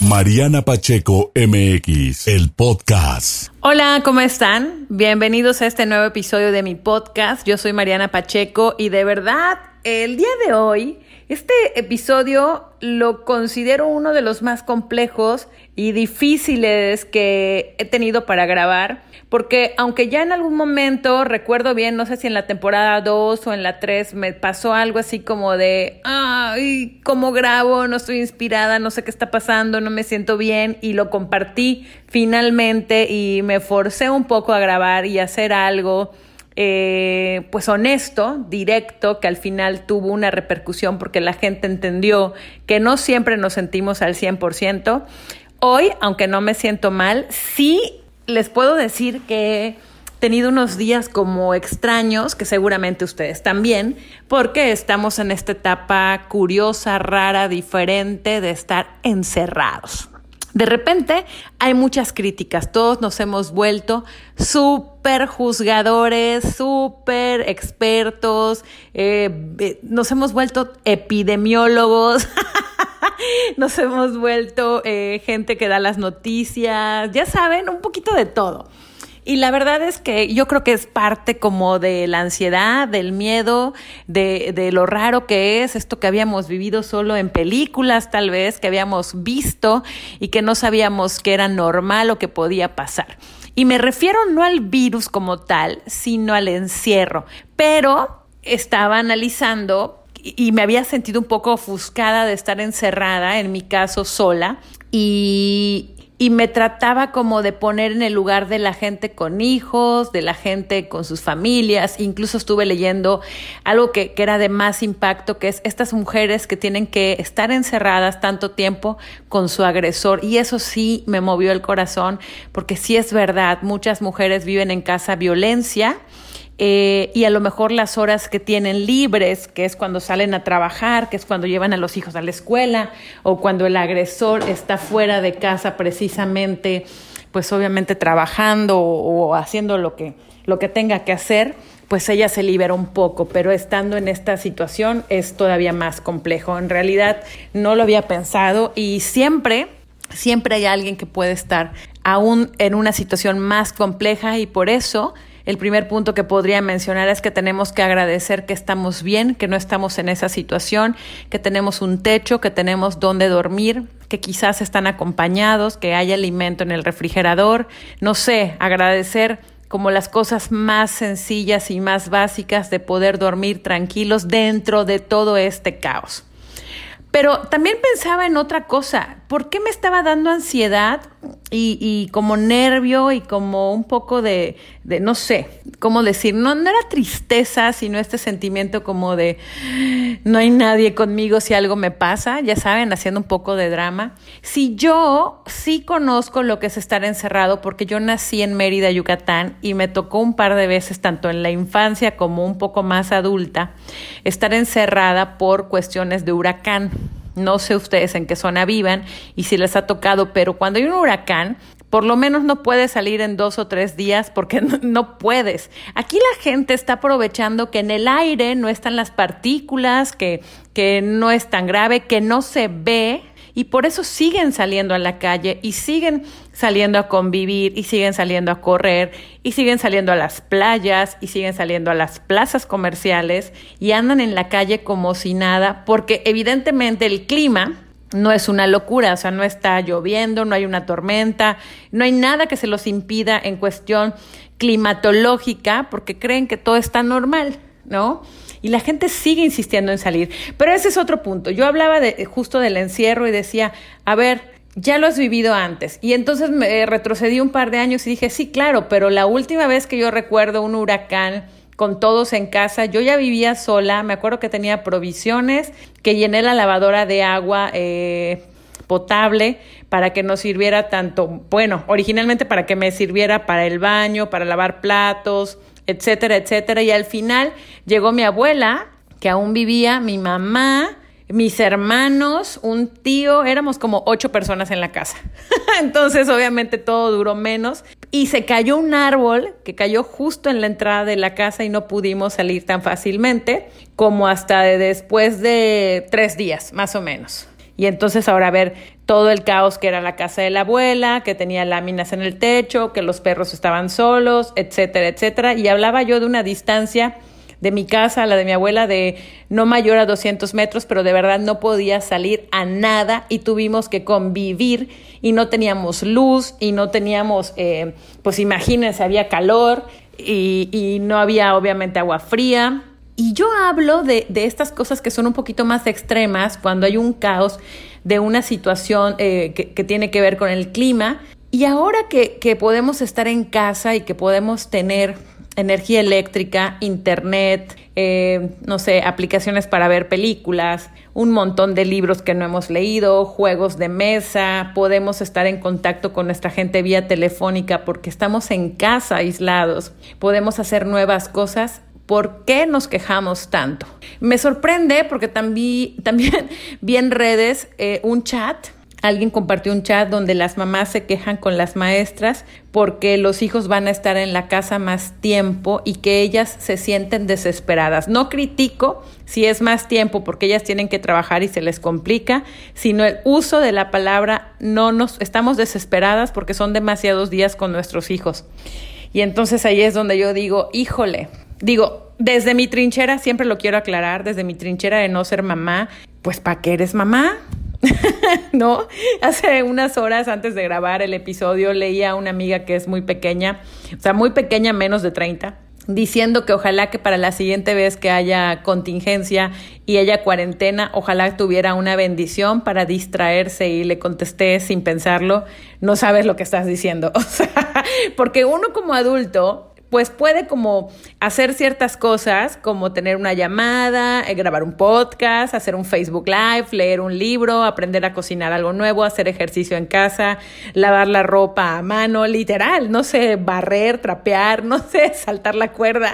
Mariana Pacheco MX, el podcast. Hola, ¿cómo están? Bienvenidos a este nuevo episodio de mi podcast. Yo soy Mariana Pacheco y de verdad, el día de hoy, este episodio lo considero uno de los más complejos y difíciles que he tenido para grabar, porque aunque ya en algún momento, recuerdo bien, no sé si en la temporada 2 o en la 3, me pasó algo así como de, ay, ¿cómo grabo? No estoy inspirada, no sé qué está pasando, no me siento bien, y lo compartí finalmente y me forcé un poco a grabar y hacer algo eh, pues honesto, directo, que al final tuvo una repercusión porque la gente entendió que no siempre nos sentimos al 100%. Hoy, aunque no me siento mal, sí les puedo decir que he tenido unos días como extraños, que seguramente ustedes también, porque estamos en esta etapa curiosa, rara, diferente de estar encerrados. De repente hay muchas críticas, todos nos hemos vuelto súper juzgadores, súper expertos, eh, nos hemos vuelto epidemiólogos, nos hemos vuelto eh, gente que da las noticias, ya saben, un poquito de todo. Y la verdad es que yo creo que es parte como de la ansiedad, del miedo, de, de, lo raro que es esto que habíamos vivido solo en películas tal vez, que habíamos visto y que no sabíamos que era normal o que podía pasar. Y me refiero no al virus como tal, sino al encierro. Pero estaba analizando y me había sentido un poco ofuscada de estar encerrada, en mi caso sola, y, y me trataba como de poner en el lugar de la gente con hijos, de la gente con sus familias. Incluso estuve leyendo algo que, que, era de más impacto, que es estas mujeres que tienen que estar encerradas tanto tiempo con su agresor. Y eso sí me movió el corazón, porque sí es verdad, muchas mujeres viven en casa violencia eh, y a lo mejor las horas que tienen libres, que es cuando salen a trabajar, que es cuando llevan a los hijos a la escuela o cuando el agresor está fuera de casa precisamente, pues obviamente trabajando o, o haciendo lo que, lo que tenga que hacer, pues ella se libera un poco, pero estando en esta situación es todavía más complejo. En realidad no lo había pensado y siempre, siempre hay alguien que puede estar aún en una situación más compleja y por eso el primer punto que podría mencionar es que tenemos que agradecer que estamos bien, que no estamos en esa situación, que tenemos un techo, que tenemos donde dormir, que quizás están acompañados, que hay alimento en el refrigerador. No sé, agradecer como las cosas más sencillas y más básicas de poder dormir tranquilos dentro de todo este caos. Pero también pensaba en otra cosa. ¿Por qué me estaba dando ansiedad y, como nervio y como un poco de, de, no sé, cómo decir? No, no era tristeza, sino este sentimiento como de no hay nadie conmigo si algo me pasa, ya saben, haciendo un poco de drama. Si yo sí conozco lo que es estar encerrado, porque yo nací en Mérida, Yucatán, y me tocó un par de veces, tanto en la infancia como un poco más adulta, estar encerrada por cuestiones de huracán. No sé ustedes en qué zona vivan y si les ha tocado, pero cuando hay un huracán, por lo menos no puedes salir en dos o tres días porque no, no, puedes. Aquí la gente está aprovechando que en el aire no están las partículas, que, que no es tan grave, que no se ve y por eso siguen saliendo a la calle y siguen saliendo a convivir y siguen saliendo a correr y siguen saliendo a las playas y siguen saliendo a las plazas comerciales y andan en la calle como si nada porque evidentemente el clima no es una locura, o sea, no está lloviendo, no hay una tormenta, no hay nada que se los impida en cuestión climatológica porque creen que todo está normal, ¿no? y la gente sigue insistiendo en salir. Pero ese es otro punto. Yo hablaba de, justo del encierro y decía, a ver, ya lo has vivido antes. Y entonces me retrocedí un par de años y dije, sí, claro, pero la última vez que yo recuerdo un huracán con todos en casa, yo ya vivía sola, me acuerdo que tenía provisiones, que llené la lavadora de agua. Eh, potable para que nos sirviera tanto, bueno, originalmente para que me sirviera para el baño, para lavar platos, etcétera, etcétera. Y al final llegó mi abuela, que aún vivía, mi mamá, mis hermanos, un tío, éramos como ocho personas en la casa. Entonces, obviamente, todo duró menos. Y se cayó un árbol que cayó justo en la entrada de la casa y no pudimos salir tan fácilmente como hasta después de tres días, más o menos. Y entonces ahora ver todo el caos que era la casa de la abuela, que tenía láminas en el techo, que los perros estaban solos, etcétera, etcétera. Y hablaba yo de una distancia de mi casa a la de mi abuela de no mayor a 200 metros, pero de verdad no podía salir a nada y tuvimos que convivir y no teníamos luz y no teníamos, eh, pues imagínense, había calor y, y no había obviamente agua fría. Y yo hablo de, de, estas cosas que son un poquito más extremas cuando hay un caos de una situación eh, que, que, tiene que ver con el clima. Y ahora que, que podemos estar en casa y que podemos tener energía eléctrica, internet, eh, no sé, aplicaciones para ver películas, un montón de libros que no hemos leído, juegos de mesa, podemos estar en contacto con nuestra gente vía telefónica porque estamos en casa aislados, podemos hacer nuevas cosas. ¿Por qué nos quejamos tanto? Me sorprende porque también, vi en redes eh, un chat Alguien compartió un chat donde las mamás se quejan con las maestras porque los hijos van a estar en la casa más tiempo y que ellas se sienten desesperadas. No critico si es más tiempo porque ellas tienen que trabajar y se les complica, sino el uso de la palabra no nos estamos desesperadas porque son demasiados días con nuestros hijos. Y entonces ahí es donde yo digo, híjole, digo, desde mi trinchera, siempre lo quiero aclarar, desde mi trinchera de no ser mamá, pues ¿para qué eres mamá? ¿no? Hace unas horas antes de grabar el episodio leía a una amiga que es muy pequeña, o sea, muy pequeña, menos de 30, diciendo que ojalá que para la siguiente vez que haya contingencia y haya cuarentena, ojalá tuviera una bendición para distraerse y le contesté sin pensarlo, no sabes lo que estás diciendo, o sea, porque uno como adulto pues puede como hacer ciertas cosas, como tener una llamada, eh, grabar un podcast, hacer un Facebook Live, leer un libro, aprender a cocinar algo nuevo, hacer ejercicio en casa, lavar la ropa a mano, literal, no sé, barrer, trapear, no sé, saltar la cuerda,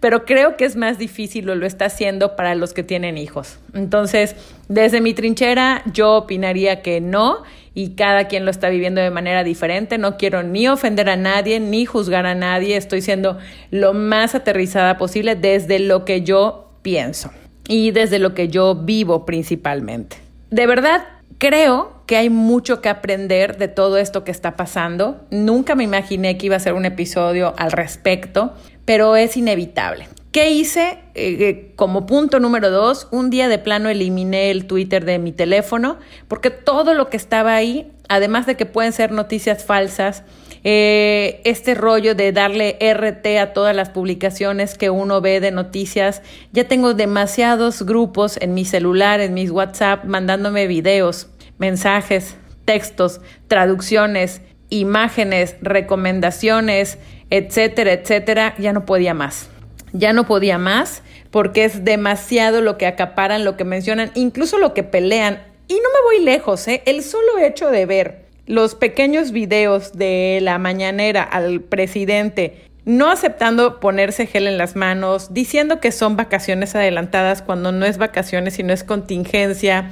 pero creo que es más difícil o lo está haciendo para los que tienen hijos. Entonces, desde mi trinchera, yo opinaría que no y cada quien lo está viviendo de manera diferente. No quiero ni ofender a nadie, ni juzgar a nadie. Estoy siendo lo más aterrizada posible desde lo que yo pienso y desde lo que yo vivo principalmente. De verdad, creo que hay mucho que aprender de todo esto que está pasando. Nunca me imaginé que iba a ser un episodio al respecto, pero es inevitable. ¿Qué hice? Eh, eh, como punto número dos, un día de plano eliminé el Twitter de mi teléfono porque todo lo que estaba ahí, además de que pueden ser noticias falsas, eh, este rollo de darle RT a todas las publicaciones que uno ve de noticias, ya tengo demasiados grupos en mi celular, en mis WhatsApp, mandándome videos, mensajes, textos, traducciones, imágenes, recomendaciones, etcétera, etcétera, ya no podía más ya no podía más porque es demasiado lo que acaparan, lo que mencionan, incluso lo que pelean. Y no me voy lejos, ¿eh? el solo hecho de ver los pequeños videos de la mañanera al presidente no aceptando ponerse gel en las manos, diciendo que son vacaciones adelantadas cuando no es vacaciones, sino es contingencia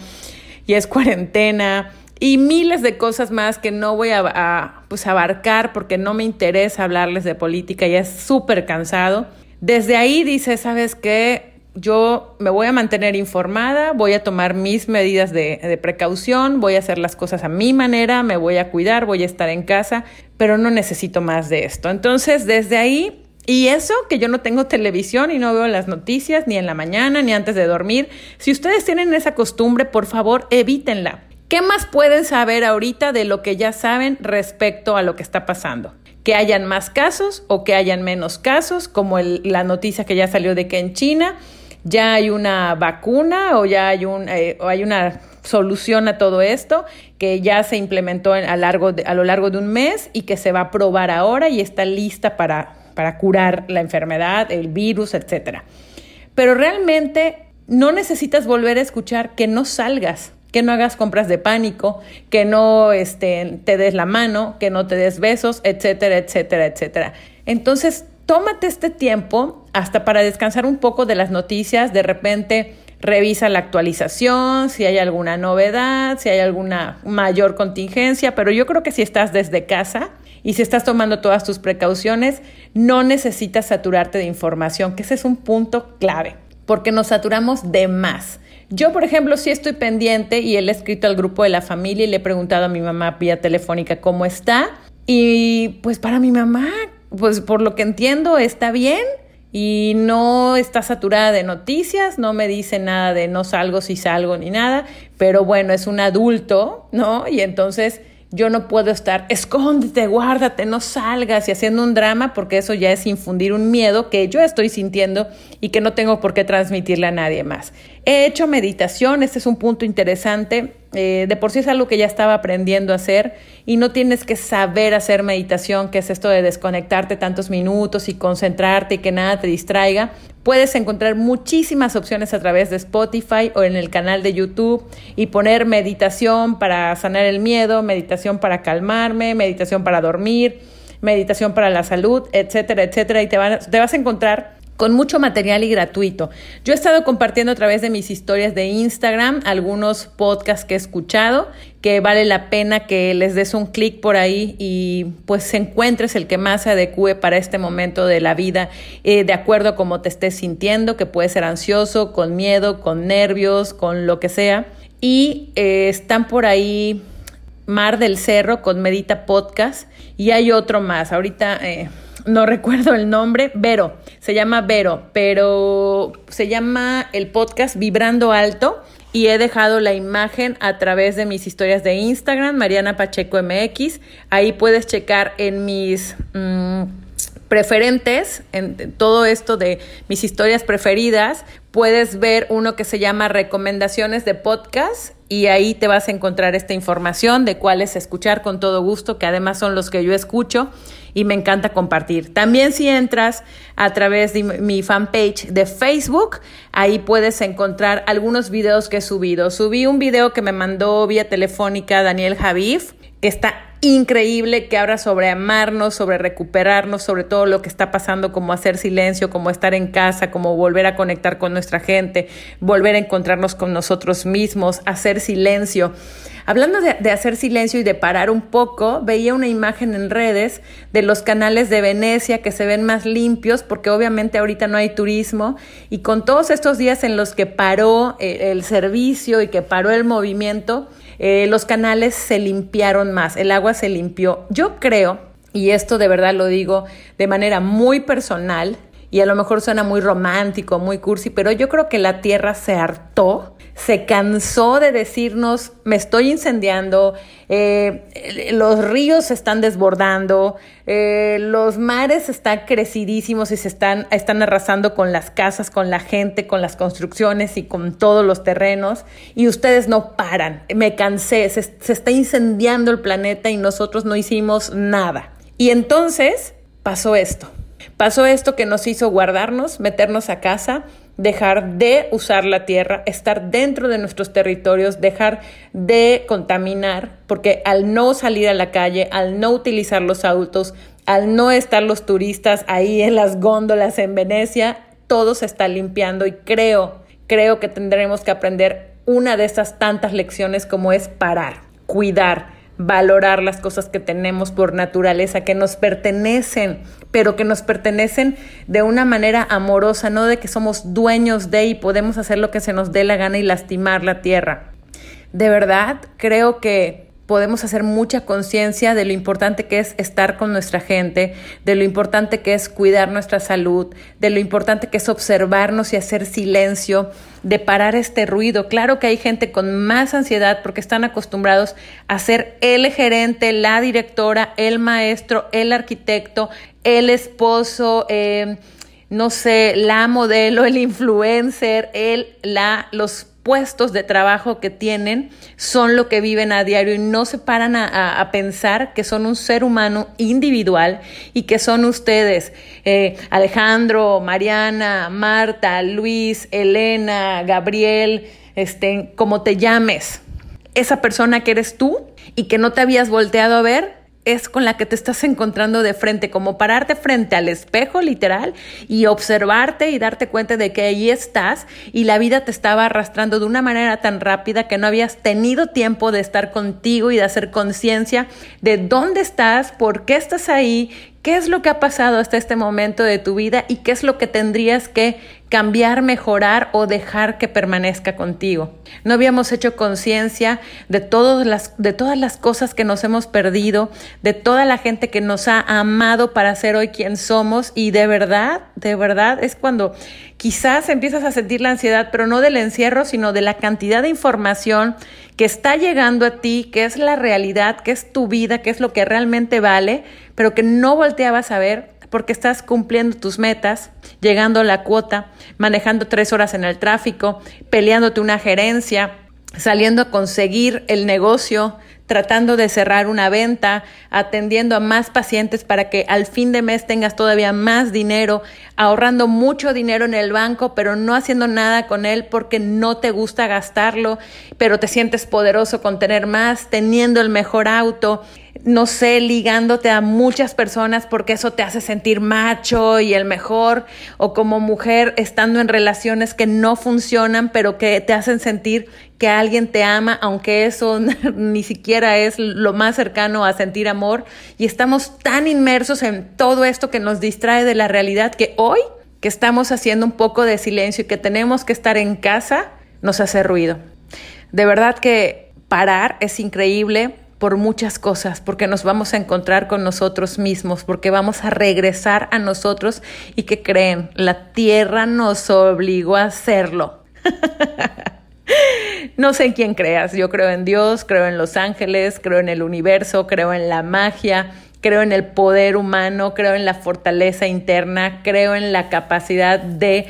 y es cuarentena y miles de cosas más que no voy a, pues, abarcar porque no me interesa hablarles de política, ya es súper cansado. Desde ahí dice, ¿sabes qué? Yo me voy a mantener informada, voy a tomar mis medidas de, precaución, voy a hacer las cosas a mi manera, me voy a cuidar, voy a estar en casa, pero no necesito más de esto. Entonces, desde ahí y eso que yo no tengo televisión y no veo las noticias ni en la mañana ni antes de dormir. Si ustedes tienen esa costumbre, por favor, evítenla. ¿Qué más pueden saber ahorita de lo que ya saben respecto a lo que está pasando? Que hayan más casos o que hayan menos casos, como la noticia que ya salió de que en China ya hay una vacuna o ya hay, eh, una solución a todo esto que ya se implementó a lo largo de un mes y que se va a probar ahora y está lista para, para curar la enfermedad, el virus, etc. Pero realmente no necesitas volver a escuchar que no salgas que no hagas compras de pánico, que no este, te des la mano, que no te des besos, etcétera, etcétera, etcétera. Entonces, tómate este tiempo hasta para descansar un poco de las noticias, de repente revisa la actualización, si hay alguna novedad, si hay alguna mayor contingencia, pero yo creo que si estás desde casa y si estás tomando todas tus precauciones, no necesitas saturarte de información, que ese es un punto clave, porque nos saturamos de más. Yo, por ejemplo, sí estoy pendiente y él he escrito al grupo de la familia y le he preguntado a mi mamá vía telefónica cómo está. Y pues para mi mamá, pues por lo que entiendo, está bien y no está saturada de noticias, no me dice nada de no salgo si salgo ni nada, pero bueno, es un adulto, ¿no? Y entonces yo no puedo estar, escóndete, guárdate, no salgas y haciendo un drama porque eso ya es infundir un miedo que yo estoy sintiendo y que no tengo por qué transmitirle a nadie más. He hecho meditación, este es un punto interesante. Eh, de por sí es algo que ya estaba aprendiendo a hacer y no tienes que saber hacer meditación, que es esto de desconectarte tantos minutos y concentrarte y que nada te distraiga. Puedes encontrar muchísimas opciones a través de Spotify o en el canal de YouTube y poner meditación para sanar el miedo, meditación para calmarme, meditación para dormir, meditación para la salud, etcétera, etcétera. Y te, te vas a encontrar con mucho material y gratuito. Yo he estado compartiendo a través de mis historias de Instagram algunos podcasts que he escuchado, que vale la pena que les des un clic por ahí y pues encuentres el que más se adecue para este momento de la vida, eh, de acuerdo a cómo te estés sintiendo, que puede ser ansioso, con miedo, con nervios, con lo que sea. Y eh, están por ahí Mar del Cerro con Medita Podcast y hay otro más. Ahorita... Eh, no recuerdo el nombre, Vero, se llama Vero, pero se llama el podcast Vibrando Alto y he dejado la imagen a través de mis historias de Instagram, Mariana Pacheco MX. Ahí puedes checar en mis mm, preferentes, en todo esto de mis historias preferidas, puedes ver uno que se llama recomendaciones de podcast y ahí te vas a encontrar esta información de cuáles escuchar con todo gusto, que además son los que yo escucho y me encanta compartir. También si entras a través de mi fanpage de Facebook, ahí puedes encontrar algunos videos que he subido. Subí un video que me mandó vía telefónica Daniel Javif, que está increíble, que habla sobre amarnos, sobre recuperarnos, sobre todo lo que está pasando, como hacer silencio, como estar en casa, como volver a conectar con nuestra gente, volver a encontrarnos con nosotros mismos, hacer silencio. Hablando de, hacer silencio y de parar un poco, veía una imagen en redes de los canales de Venecia que se ven más limpios porque obviamente ahorita no hay turismo y con todos estos días en los que paró eh, el, servicio y que paró el movimiento, eh, los canales se limpiaron más, el agua se limpió. Yo creo, y esto de verdad lo digo de manera muy personal, y a lo mejor suena muy romántico, muy cursi, pero yo creo que la tierra se hartó se cansó de decirnos, me estoy incendiando, eh, los ríos se están desbordando, eh, los mares están crecidísimos y se están, están arrasando con las casas, con la gente, con las construcciones y con todos los terrenos, y ustedes no paran. Me cansé, se, se está incendiando el planeta y nosotros no hicimos nada. Y entonces pasó esto. Pasó esto que nos hizo guardarnos, meternos a casa, dejar de usar la tierra, estar dentro de nuestros territorios, dejar de contaminar, porque al no salir a la calle, al no utilizar los autos, al no estar los turistas ahí en las góndolas en Venecia, todo se está limpiando y creo, creo que tendremos que aprender una de esas tantas lecciones como es parar, cuidar, valorar las cosas que tenemos por naturaleza, que nos pertenecen, pero que nos pertenecen de una manera amorosa, no de que somos dueños de y podemos hacer lo que se nos dé la gana y lastimar la tierra. De verdad, creo que podemos hacer mucha conciencia de lo importante que es estar con nuestra gente, de lo importante que es cuidar nuestra salud, de lo importante que es observarnos y hacer silencio, de parar este ruido. Claro que hay gente con más ansiedad porque están acostumbrados a ser el gerente, la directora, el maestro, el arquitecto, el esposo, eh, no sé, la modelo, el influencer, el, la, los puestos de trabajo que tienen son lo que viven a diario y no se paran a, pensar que son un ser humano individual y que son ustedes, eh, Alejandro, Mariana, Marta, Luis, Elena, Gabriel, este, como te llames, esa persona que eres tú y que no te habías volteado a ver es con la que te estás encontrando de frente, como pararte frente al espejo literal y observarte y darte cuenta de que ahí estás y la vida te estaba arrastrando de una manera tan rápida que no habías tenido tiempo de estar contigo y de hacer conciencia de dónde estás, por qué estás ahí, qué es lo que ha pasado hasta este momento de tu vida y qué es lo que tendrías que cambiar, mejorar o dejar que permanezca contigo. No habíamos hecho conciencia de, todas las, de todas las cosas que nos hemos perdido, de toda la gente que nos ha amado para ser hoy quien somos y de verdad, de verdad es cuando quizás empiezas a sentir la ansiedad, pero no del encierro, sino de la cantidad de información que está llegando a ti, que es la realidad, que es tu vida, que es lo que realmente vale, pero que no volteabas a ver porque estás cumpliendo tus metas, llegando a la cuota, manejando tres horas en el tráfico, peleándote una gerencia, saliendo a conseguir el negocio, tratando de cerrar una venta, atendiendo a más pacientes para que al fin de mes tengas todavía más dinero, ahorrando mucho dinero en el banco, pero no haciendo nada con él porque no te gusta gastarlo, pero te sientes poderoso con tener más, teniendo el mejor auto, no sé, ligándote a muchas personas porque eso te hace sentir macho y el mejor, o como mujer estando en relaciones que no funcionan, pero que te hacen sentir que alguien te ama, aunque eso ni siquiera es lo más cercano a sentir amor, y estamos tan inmersos en todo esto que nos distrae de la realidad que hoy, que estamos haciendo un poco de silencio y que tenemos que estar en casa, nos hace ruido. De verdad que parar es increíble por muchas cosas, porque nos vamos a encontrar con nosotros mismos, porque vamos a regresar a nosotros y que creen, la tierra nos obligó a hacerlo. no sé en quién creas, yo creo en Dios, creo en los ángeles, creo en el universo, creo en la magia, creo en el poder humano, creo en la fortaleza interna, creo en la capacidad de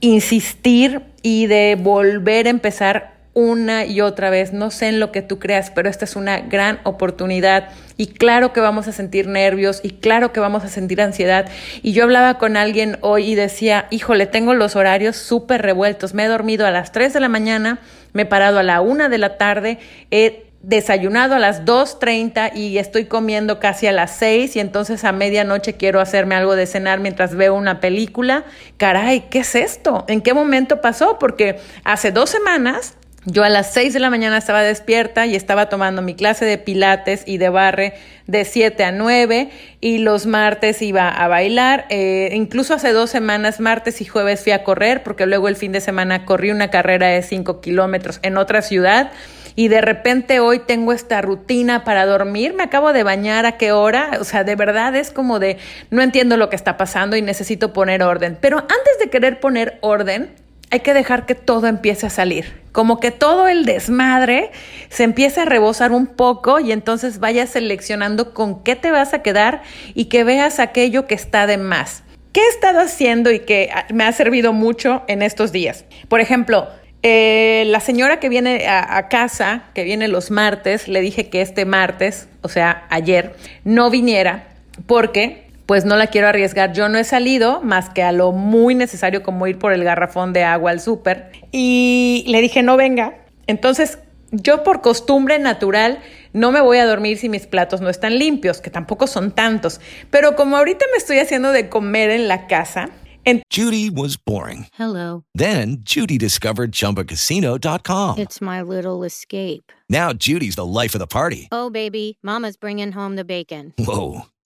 insistir y de volver a empezar una y otra vez. No sé en lo que tú creas, pero esta es una gran oportunidad. Y claro que vamos a sentir nervios y claro que vamos a sentir ansiedad. Y yo hablaba con alguien hoy y decía, híjole, tengo los horarios súper revueltos. Me he dormido a las 3 de la mañana, me he parado a la 1 de la tarde, he desayunado a las 2.30 y estoy comiendo casi a las 6 y entonces a medianoche quiero hacerme algo de cenar mientras veo una película. Caray, ¿qué es esto? ¿En qué momento pasó? Porque hace dos semanas yo a las 6 de la mañana estaba despierta y estaba tomando mi clase de pilates y de barre de 7 a 9 y los martes iba a bailar. Eh, incluso hace dos semanas, martes y jueves fui a correr porque luego el fin de semana corrí una carrera de 5 kilómetros en otra ciudad y de repente hoy tengo esta rutina para dormir, me acabo de bañar a qué hora, o sea, de verdad es como de no entiendo lo que está pasando y necesito poner orden. Pero antes de querer poner orden, hay que dejar que todo empiece a salir. Como que todo el desmadre se empiece a rebosar un poco y entonces vayas seleccionando con qué te vas a quedar y que veas aquello que está de más. ¿Qué he estado haciendo y que me ha servido mucho en estos días? Por ejemplo, eh, la señora que viene a, casa, que viene los martes, le dije que este martes, o sea, ayer, no viniera porque pues no la quiero arriesgar. Yo no he salido más que a lo muy necesario como ir por el garrafón de agua al súper. Y le dije, no venga. Entonces, yo por costumbre natural no me voy a dormir si mis platos no están limpios, que tampoco son tantos. Pero como ahorita me estoy haciendo de comer en la casa, And Judy was boring. Hello. Then Judy discovered chumbacasino.com. It's my little escape. Now Judy's the life of the party. Oh, baby, Mama's bringing home the bacon. Whoa.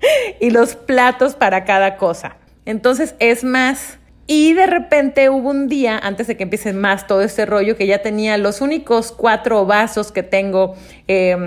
y los platos para cada cosa. Entonces es más. Y de repente hubo un día, antes de que empiece más todo este rollo, que ya tenía los únicos cuatro vasos que tengo em,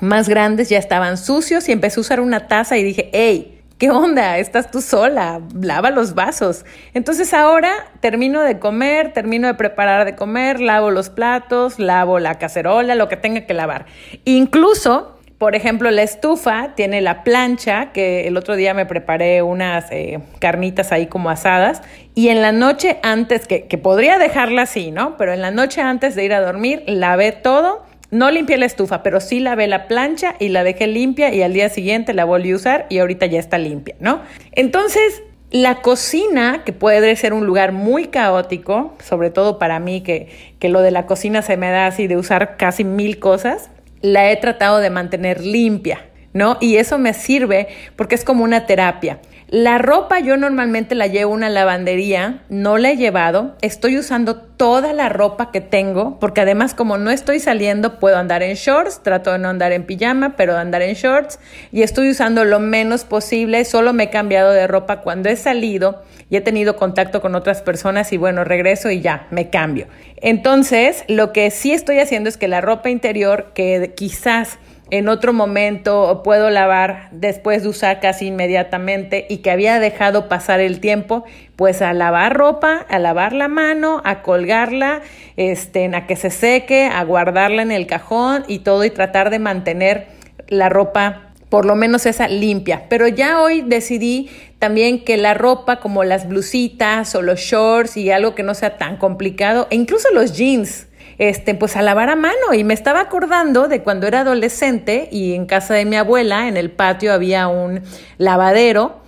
más grandes, ya estaban sucios y empecé a usar una taza y dije, hey, ¿qué onda? Estás tú sola, lava los vasos. Entonces ahora termino de comer, termino de preparar de comer, lavo los platos, lavo la cacerola, lo que tenga que lavar. Incluso por ejemplo, la estufa tiene la plancha, que el otro día me preparé unas eh, carnitas ahí como asadas, y en la noche antes, que, que podría dejarla así, ¿no? Pero en la noche antes de ir a dormir, lavé todo. No limpié la estufa, pero sí lavé la plancha y la dejé limpia y al día siguiente la volví a usar y ahorita ya está limpia, ¿no? Entonces, la cocina, que puede ser un lugar muy caótico, sobre todo para mí, que, que lo de la cocina se me da así de usar casi mil cosas, la he tratado de mantener limpia, ¿no? Y eso me sirve porque es como una terapia. La ropa yo normalmente la llevo a una lavandería, no la he llevado, estoy usando toda la ropa que tengo, porque además como no estoy saliendo puedo andar en shorts, trato de no andar en pijama, pero de andar en shorts y estoy usando lo menos posible, solo me he cambiado de ropa cuando he salido y he tenido contacto con otras personas y bueno, regreso y ya, me cambio. Entonces, lo que sí estoy haciendo es que la ropa interior que quizás en otro momento puedo lavar después de usar casi inmediatamente y que había dejado pasar el tiempo, pues a lavar ropa, a lavar la mano, a colgarla, este, a que se seque, a guardarla en el cajón y todo y tratar de mantener la ropa por lo menos esa limpia. Pero ya hoy decidí también que la ropa como las blusitas o los shorts y algo que no sea tan complicado, e incluso los jeans, este, pues a lavar a mano. Y me estaba acordando de cuando era adolescente y en casa de mi abuela, en el patio, había un lavadero,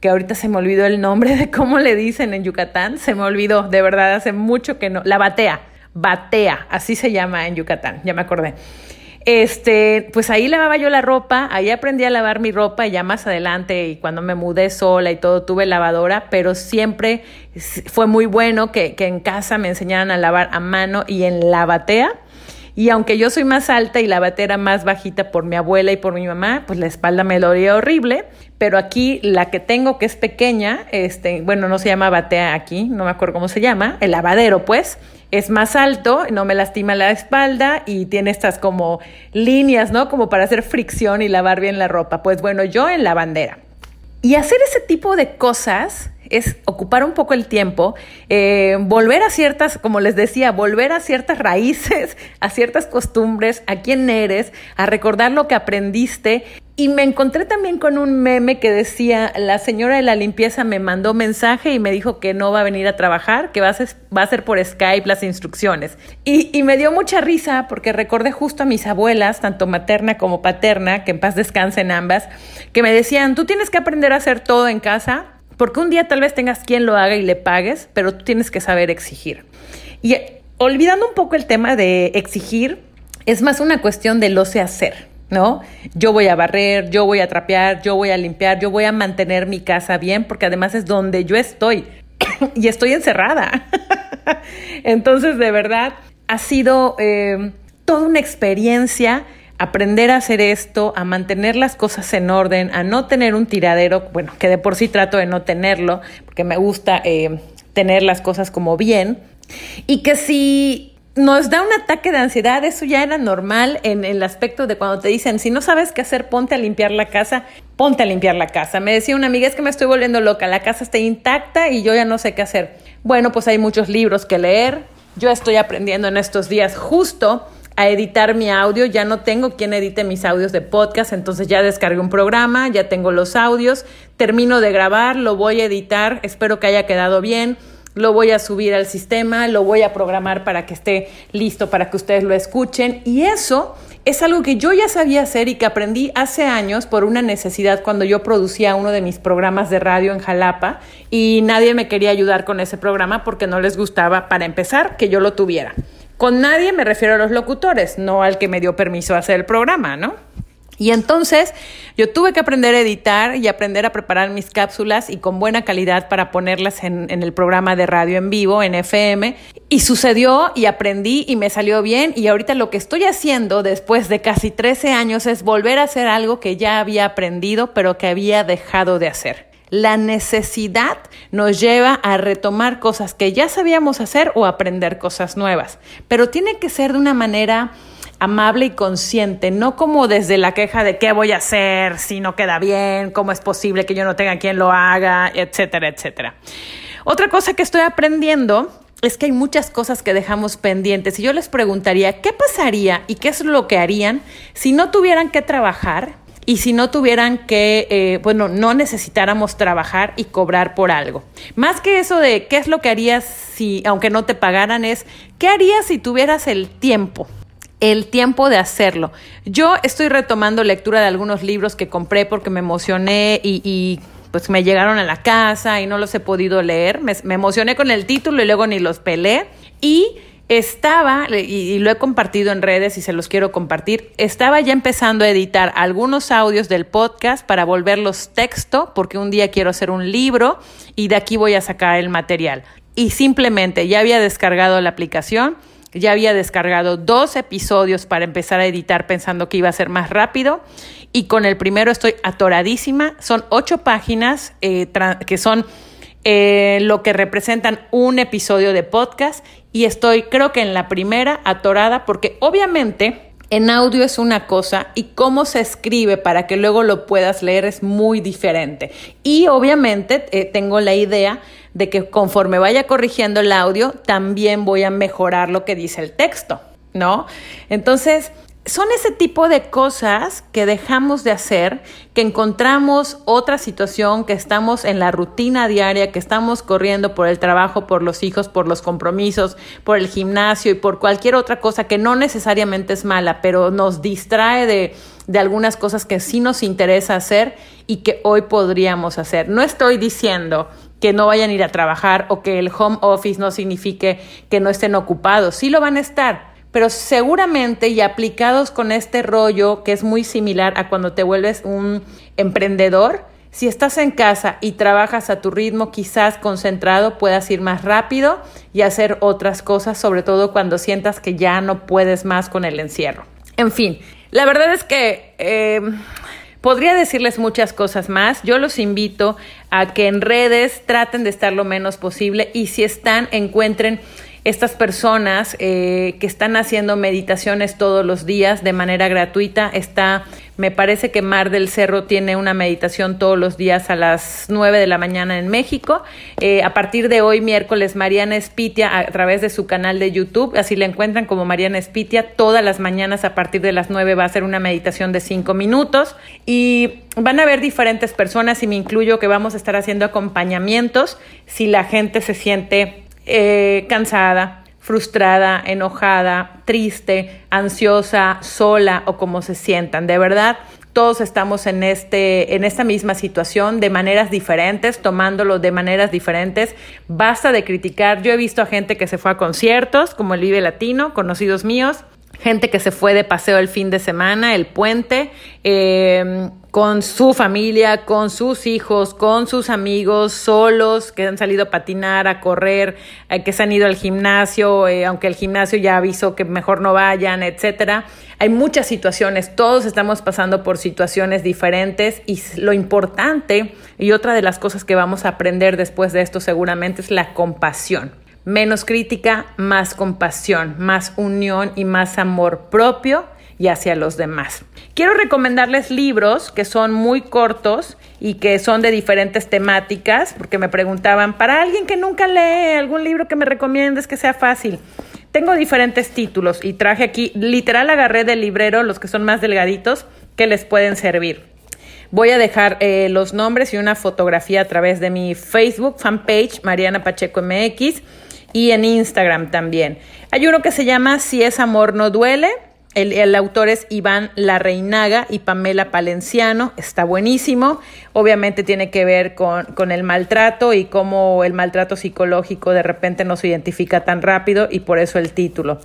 que ahorita se me olvidó el nombre de cómo le dicen en Yucatán, se me olvidó, de verdad, hace mucho que no. La batea, batea, así se llama en Yucatán, ya me acordé. Este, pues ahí lavaba yo la ropa, ahí aprendí a lavar mi ropa y ya más adelante y cuando me mudé sola y todo tuve lavadora, pero siempre fue muy bueno que, que en casa me enseñaran a lavar a mano y en la batea. Y aunque yo soy más alta y la batera más bajita por mi abuela y por mi mamá, pues la espalda me dolía horrible. Pero aquí la que tengo, que es pequeña, este, bueno, no se llama batea aquí, no me acuerdo cómo se llama, el lavadero, pues, es más alto, no me lastima la espalda y tiene estas como líneas, ¿no? Como para hacer fricción y lavar bien la ropa. Pues bueno, yo en la bandera. Y hacer ese tipo de cosas es ocupar un poco el tiempo, eh, volver a ciertas, como les decía, volver a ciertas raíces, a ciertas costumbres, a quién eres, a recordar lo que aprendiste y me encontré también con un meme que decía, la señora de la limpieza me mandó mensaje y me dijo que no va a venir a trabajar, que va a ser, por Skype las instrucciones. Y, y, me dio mucha risa porque recordé justo a mis abuelas, tanto materna como paterna, que en paz descansen ambas, que me decían, tú tienes que aprender a hacer todo en casa, porque un día tal vez tengas quien lo haga y le pagues, pero tú tienes que saber exigir. Y olvidando un poco el tema de exigir, es más una cuestión de lo sé hacer. ¿no? Yo voy a barrer, yo voy a trapear, yo voy a limpiar, yo voy a mantener mi casa bien, porque además es donde yo estoy y estoy encerrada. Entonces, de verdad, ha sido eh, toda una experiencia aprender a hacer esto, a mantener las cosas en orden, a no tener un tiradero, bueno, que de por sí trato de no tenerlo, porque me gusta eh, tener las cosas como bien, y que si nos da un ataque de ansiedad, eso ya era normal en, el aspecto de cuando te dicen, si no sabes qué hacer, ponte a limpiar la casa, ponte a limpiar la casa. Me decía una amiga, es que me estoy volviendo loca, la casa está intacta y yo ya no sé qué hacer. Bueno, pues hay muchos libros que leer, yo estoy aprendiendo en estos días justo a editar mi audio, ya no tengo quien edite mis audios de podcast, entonces ya descargué un programa, ya tengo los audios, termino de grabar, lo voy a editar, espero que haya quedado bien lo voy a subir al sistema, lo voy a programar para que esté listo para que ustedes lo escuchen. Y eso es algo que yo ya sabía hacer y que aprendí hace años por una necesidad cuando yo producía uno de mis programas de radio en Jalapa y nadie me quería ayudar con ese programa porque no les gustaba, para empezar, que yo lo tuviera. Con nadie me refiero a los locutores, no al que me dio permiso hacer el programa, ¿no? Y entonces yo tuve que aprender a editar y aprender a preparar mis cápsulas y con buena calidad para ponerlas en, en, el programa de radio en vivo, en FM. Y sucedió y aprendí y me salió bien. Y ahorita lo que estoy haciendo después de casi 13 años es volver a hacer algo que ya había aprendido, pero que había dejado de hacer. La necesidad nos lleva a retomar cosas que ya sabíamos hacer o aprender cosas nuevas, pero tiene que ser de una manera amable y consciente, no como desde la queja de qué voy a hacer, si no queda bien, cómo es posible que yo no tenga quien lo haga, etcétera, etcétera. Otra cosa que estoy aprendiendo es que hay muchas cosas que dejamos pendientes y yo les preguntaría, ¿qué pasaría y qué es lo que harían si no tuvieran que trabajar y si no tuvieran que, eh, bueno, no necesitáramos trabajar y cobrar por algo. Más que eso de qué es lo que harías si, aunque no te pagaran, es qué harías si tuvieras el tiempo el tiempo de hacerlo. Yo estoy retomando lectura de algunos libros que compré porque me emocioné y, pues me llegaron a la casa y no los he podido leer. Me, me, emocioné con el título y luego ni los pelé. Y estaba, y, lo he compartido en redes y se los quiero compartir, estaba ya empezando a editar algunos audios del podcast para volverlos texto, porque un día quiero hacer un libro y de aquí voy a sacar el material. Y simplemente ya había descargado la aplicación ya había descargado dos episodios para empezar a editar pensando que iba a ser más rápido y con el primero estoy atoradísima. Son ocho páginas eh, que son eh, lo que representan un episodio de podcast y estoy creo que en la primera atorada porque obviamente en audio es una cosa y cómo se escribe para que luego lo puedas leer es muy diferente. Y obviamente eh, tengo la idea de que conforme vaya corrigiendo el audio, también voy a mejorar lo que dice el texto, ¿no? Entonces, son ese tipo de cosas que dejamos de hacer, que encontramos otra situación, que estamos en la rutina diaria, que estamos corriendo por el trabajo, por los hijos, por los compromisos, por el gimnasio y por cualquier otra cosa que no necesariamente es mala, pero nos distrae de, de algunas cosas que sí nos interesa hacer y que hoy podríamos hacer. No estoy diciendo que no vayan a ir a trabajar o que el home office no signifique que no estén ocupados, sí lo van a estar pero seguramente y aplicados con este rollo que es muy similar a cuando te vuelves un emprendedor, si estás en casa y trabajas a tu ritmo, quizás concentrado, puedas ir más rápido y hacer otras cosas, sobre todo cuando sientas que ya no puedes más con el encierro. En fin, la verdad es que eh, podría decirles muchas cosas más. Yo los invito a que en redes traten de estar lo menos posible y si están, encuentren estas personas eh, que están haciendo meditaciones todos los días de manera gratuita. Está, me parece que Mar del Cerro tiene una meditación todos los días a las 9 de la mañana en México. Eh, a partir de hoy, miércoles, Mariana Espitia, a través de su canal de YouTube, así la encuentran como Mariana Espitia, todas las mañanas a partir de las 9 va a ser una meditación de 5 minutos. Y van a ver diferentes personas, y me incluyo que vamos a estar haciendo acompañamientos si la gente se siente eh, cansada, frustrada, enojada, triste, ansiosa, sola o como se sientan. De verdad, todos estamos en, este, en esta misma situación de maneras diferentes, tomándolo de maneras diferentes. Basta de criticar. Yo he visto a gente que se fue a conciertos, como el Vive Latino, conocidos míos, gente que se fue de paseo el fin de semana, el puente, eh, con su familia, con sus hijos, con sus amigos, solos, que han salido a patinar, a correr, eh, que se han ido al gimnasio, eh, aunque el gimnasio ya avisó que mejor no vayan, etcétera. Hay muchas situaciones, todos estamos pasando por situaciones diferentes y lo importante y otra de las cosas que vamos a aprender después de esto seguramente es la compasión. Menos crítica, más compasión, más unión y más amor propio y hacia los demás. Quiero recomendarles libros que son muy cortos y que son de diferentes temáticas, porque me preguntaban, para alguien que nunca lee, algún libro que me recomiendes que sea fácil. Tengo diferentes títulos y traje aquí, literal agarré del librero los que son más delgaditos que les pueden servir. Voy a dejar eh, los nombres y una fotografía a través de mi Facebook fanpage, Mariana Pacheco MX y en Instagram también. Hay uno que se llama Si es amor no duele El, el, autor es Iván Larreinaga y Pamela Palenciano. Está buenísimo. Obviamente tiene que ver con, con, el maltrato y cómo el maltrato psicológico de repente no se identifica tan rápido y por eso el título.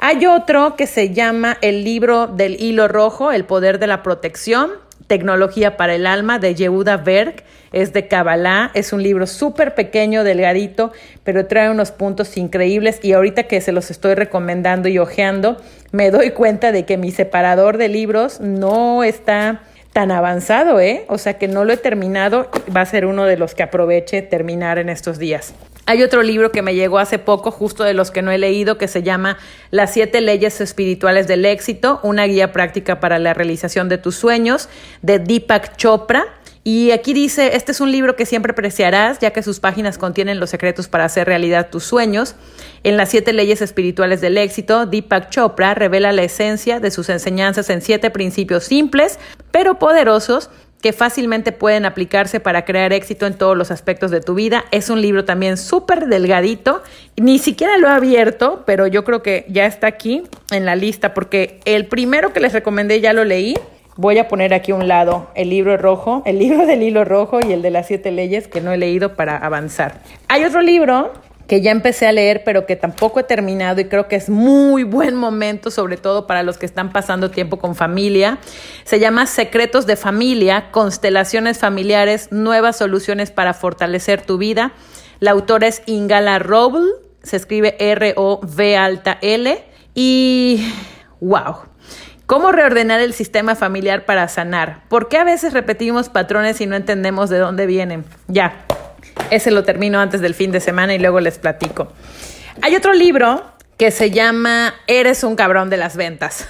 Hay otro que se llama El libro del hilo rojo, El poder de la protección, tecnología para el alma de Yehuda Berg es de Kabbalah, es un libro súper pequeño, delgadito, pero trae unos puntos increíbles y ahorita que se los estoy recomendando y ojeando, me doy cuenta de que mi separador de libros no está tan avanzado, ¿eh? O sea que no lo he terminado, va a ser uno de los que aproveche terminar en estos días. Hay otro libro que me llegó hace poco, justo de los que no he leído, que se llama Las siete leyes espirituales del éxito, una guía práctica para la realización de tus sueños, de Deepak Chopra. Y aquí dice, este es un libro que siempre apreciarás, ya que sus páginas contienen los secretos para hacer realidad tus sueños. En las siete leyes espirituales del éxito, Deepak Chopra revela la esencia de sus enseñanzas en siete principios simples, pero poderosos, que fácilmente pueden aplicarse para crear éxito en todos los aspectos de tu vida. Es un libro también súper delgadito, ni siquiera lo he abierto, pero yo creo que ya está aquí en la lista, porque el primero que les recomendé ya lo leí. Voy a poner aquí a un lado el libro rojo, el libro del hilo rojo y el de las siete leyes que no he leído para avanzar. Hay otro libro que ya empecé a leer, pero que tampoco he terminado y creo que es muy buen momento, sobre todo para los que están pasando tiempo con familia. Se llama Secretos de Familia, Constelaciones Familiares, Nuevas Soluciones para Fortalecer tu Vida. La autora es Ingala Roble, se escribe R-O-V alta L y wow. ¿Cómo reordenar el sistema familiar para sanar? ¿Por qué a veces repetimos patrones y no entendemos de dónde vienen? Ya, ese lo termino antes del fin de semana y luego les platico. Hay otro libro que se llama Eres un cabrón de las ventas.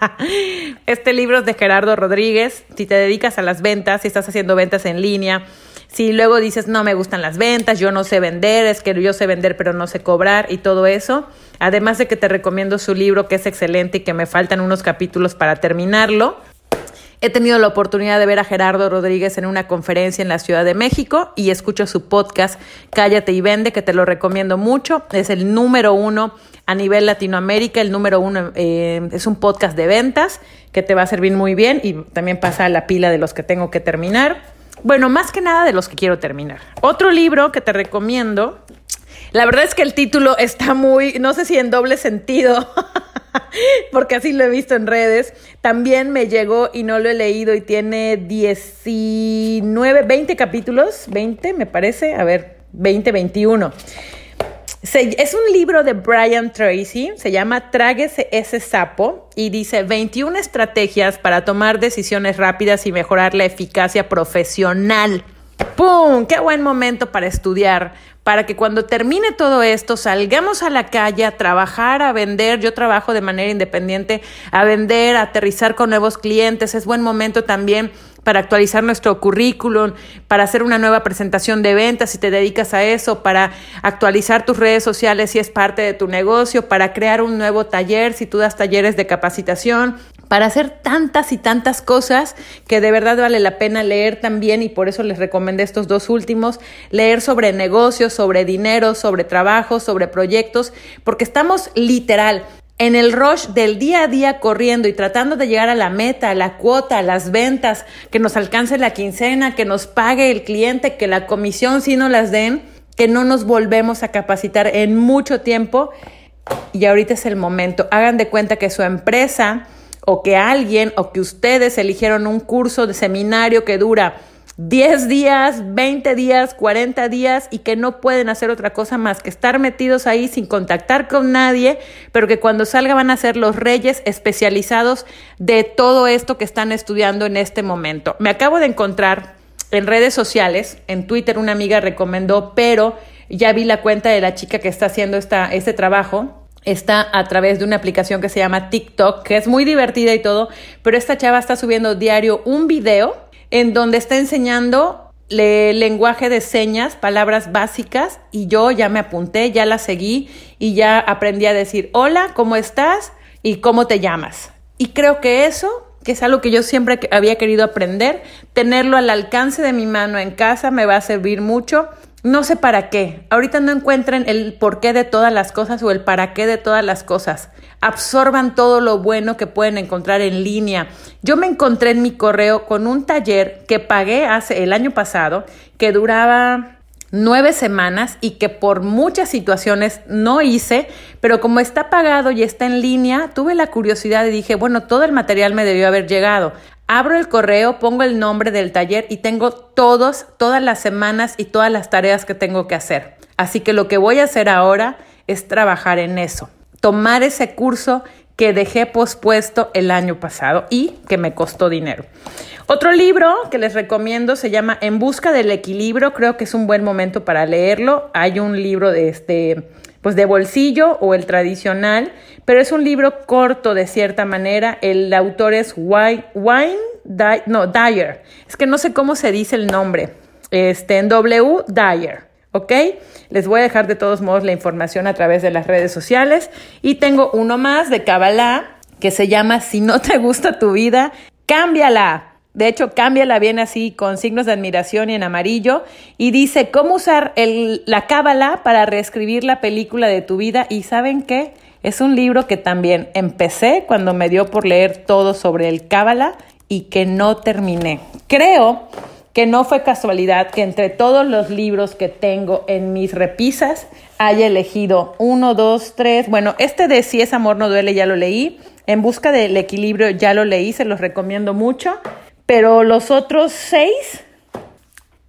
este libro es de Gerardo Rodríguez. Si te dedicas a las ventas, si estás haciendo ventas en línea, si luego dices, no me gustan las ventas, yo no sé vender, es que yo sé vender pero no sé cobrar y todo eso. Además de que te recomiendo su libro que es excelente y que me faltan unos capítulos para terminarlo. He tenido la oportunidad de ver a Gerardo Rodríguez en una conferencia en la Ciudad de México y escucho su podcast Cállate y Vende, que te lo recomiendo mucho. Es el número uno a nivel Latinoamérica, el número uno eh, es un podcast de ventas que te va a servir muy bien y también pasa a la pila de los que tengo que terminar. Bueno, más que nada de los que quiero terminar. Otro libro que te recomiendo la verdad es que el título está muy, no sé si en doble sentido, porque así lo he visto en redes. También me llegó y no lo he leído y tiene 19, 20 capítulos, 20 me parece, a ver, 20, 21. es un libro de Brian Tracy, se llama Tráguese ese sapo y dice 21 estrategias para tomar decisiones rápidas y mejorar la eficacia profesional. ¡Pum! ¡Qué buen momento para estudiar! Para que cuando termine todo esto salgamos a la calle a trabajar, a vender. Yo trabajo de manera independiente, a vender, a aterrizar con nuevos clientes. Es buen momento también para actualizar nuestro currículum, para hacer una nueva presentación de ventas si te dedicas a eso, para actualizar tus redes sociales si es parte de tu negocio, para crear un nuevo taller si tú das talleres de capacitación, para hacer tantas y tantas cosas que de verdad vale la pena leer también y por eso les recomendé estos dos últimos, leer sobre negocios, sobre dinero, sobre trabajo, sobre proyectos, porque estamos literal en el rush del día a día corriendo y tratando de llegar a la meta, a la cuota, a las ventas, que nos alcance la quincena, que nos pague el cliente, que la comisión si no las den, que no nos volvemos a capacitar en mucho tiempo y ahorita es el momento. Hagan de cuenta que su empresa o que alguien o que ustedes eligieron un curso de seminario que dura 10 días, 20 días, 40 días y que no pueden hacer otra cosa más que estar metidos ahí sin contactar con nadie, pero que cuando salga van a ser los reyes especializados de todo esto que están estudiando en este momento. Me acabo de encontrar en redes sociales, en Twitter una amiga recomendó, pero ya vi la cuenta de la chica que está haciendo esta, este trabajo está a través de una aplicación que se llama TikTok, que es muy divertida y todo, pero esta chava está subiendo diario un video en donde está enseñando le, lenguaje de señas, palabras básicas, y yo ya me apunté, ya la seguí y ya aprendí a decir, hola, ¿cómo estás? y cómo te llamas. Y creo que eso, que es algo que yo siempre había querido aprender, tenerlo al alcance de mi mano en casa me va a servir mucho no sé para qué. Ahorita no encuentren el porqué de todas las cosas o el para qué de todas las cosas. Absorban todo lo bueno que pueden encontrar en línea. Yo me encontré en mi correo con un taller que pagué hace el año pasado que duraba nueve semanas y que por muchas situaciones no hice, pero como está pagado y está en línea, tuve la curiosidad y dije, bueno, todo el material me debió haber llegado. Abro el correo, pongo el nombre del taller y tengo todos, todas las semanas y todas las tareas que tengo que hacer. Así que lo que voy a hacer ahora es trabajar en eso, tomar ese curso que dejé pospuesto el año pasado y que me costó dinero. Otro libro que les recomiendo se llama En busca del equilibrio, creo que es un buen momento para leerlo. Hay un libro de este pues de bolsillo o el tradicional, pero es un libro corto de cierta manera. El autor es Wine, Wine no, Dyer. Es que no sé cómo se dice el nombre. Este, en W, Dyer. ¿Ok? Les voy a dejar de todos modos la información a través de las redes sociales. Y tengo uno más de Kabbalah que se llama Si no te gusta tu vida, cámbiala. De hecho, cámbiala bien así con signos de admiración y en amarillo. Y dice cómo usar la cábala para reescribir la película de tu vida. Y saben qué? Es un libro que también empecé cuando me dio por leer todo sobre el cábala y que no terminé. Creo que no fue casualidad que entre todos los libros que tengo en mis repisas haya elegido uno, dos, tres. Bueno, este de Si es amor no duele ya lo leí. En busca del equilibrio ya lo leí, se los recomiendo mucho pero los otros seis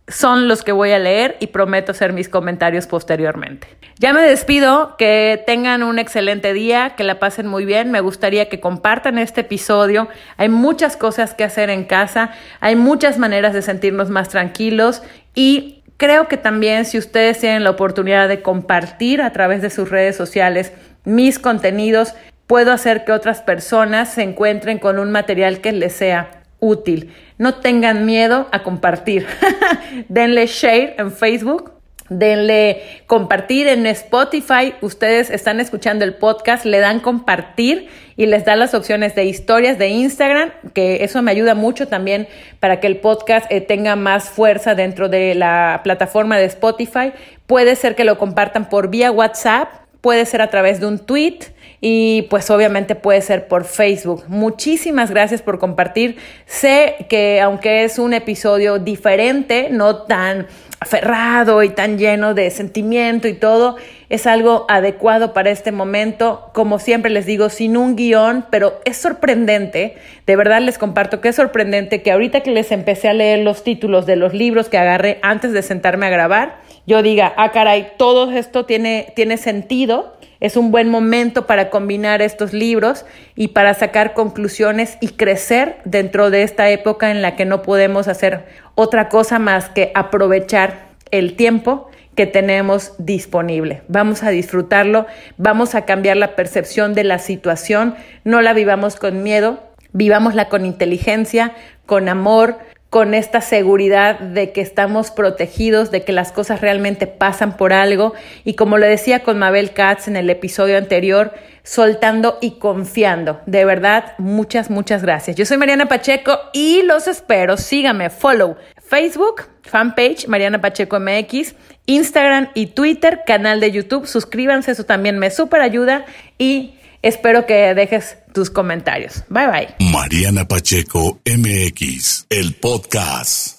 son los que voy a leer y prometo hacer mis comentarios posteriormente. Ya me despido, que tengan un excelente día, que la pasen muy bien. Me gustaría que compartan este episodio. Hay muchas cosas que hacer en casa, hay muchas maneras de sentirnos más tranquilos y creo que también si ustedes tienen la oportunidad de compartir a través de sus redes sociales mis contenidos, puedo hacer que otras personas se encuentren con un material que les sea útil. No tengan miedo a compartir. denle share en Facebook. Denle compartir en Spotify. Ustedes están escuchando el podcast, le dan compartir y les da las opciones de historias de Instagram, que eso me ayuda mucho también para que el podcast eh, tenga más fuerza dentro de la plataforma de Spotify. Puede ser que lo compartan por vía WhatsApp, puede ser a través de un tweet y pues obviamente puede ser por Facebook. Muchísimas gracias por compartir. Sé que aunque es un episodio diferente, no tan aferrado y tan lleno de sentimiento y todo, es algo adecuado para este momento, como siempre les digo, sin un guion, pero es sorprendente, de verdad les comparto que es sorprendente que ahorita que les empecé a leer los títulos de los libros que agarré antes de sentarme a grabar, yo diga, ah caray, todo esto tiene, tiene sentido es un buen momento para combinar estos libros y para sacar conclusiones y crecer dentro de esta época en la que no podemos hacer otra cosa más que aprovechar el tiempo que tenemos disponible. Vamos a disfrutarlo, vamos a cambiar la percepción de la situación, no la vivamos con miedo, vivámosla con inteligencia, con amor, con esta seguridad de que estamos protegidos, de que las cosas realmente pasan por algo y como lo decía con Mabel Katz en el episodio anterior, soltando y confiando. De verdad, muchas, muchas gracias. Yo soy Mariana Pacheco y los espero. Síganme, follow Facebook, fanpage Mariana Pacheco MX, Instagram y Twitter, canal de YouTube. Suscríbanse, eso también me super ayuda y Espero que dejes tus comentarios. Bye bye. Mariana Pacheco MX, el podcast.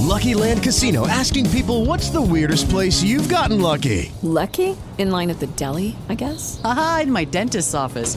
Lucky Land Casino asking people what's the weirdest place you've gotten lucky? Lucky? In line at the deli, I guess? Aha, in my dentist's office.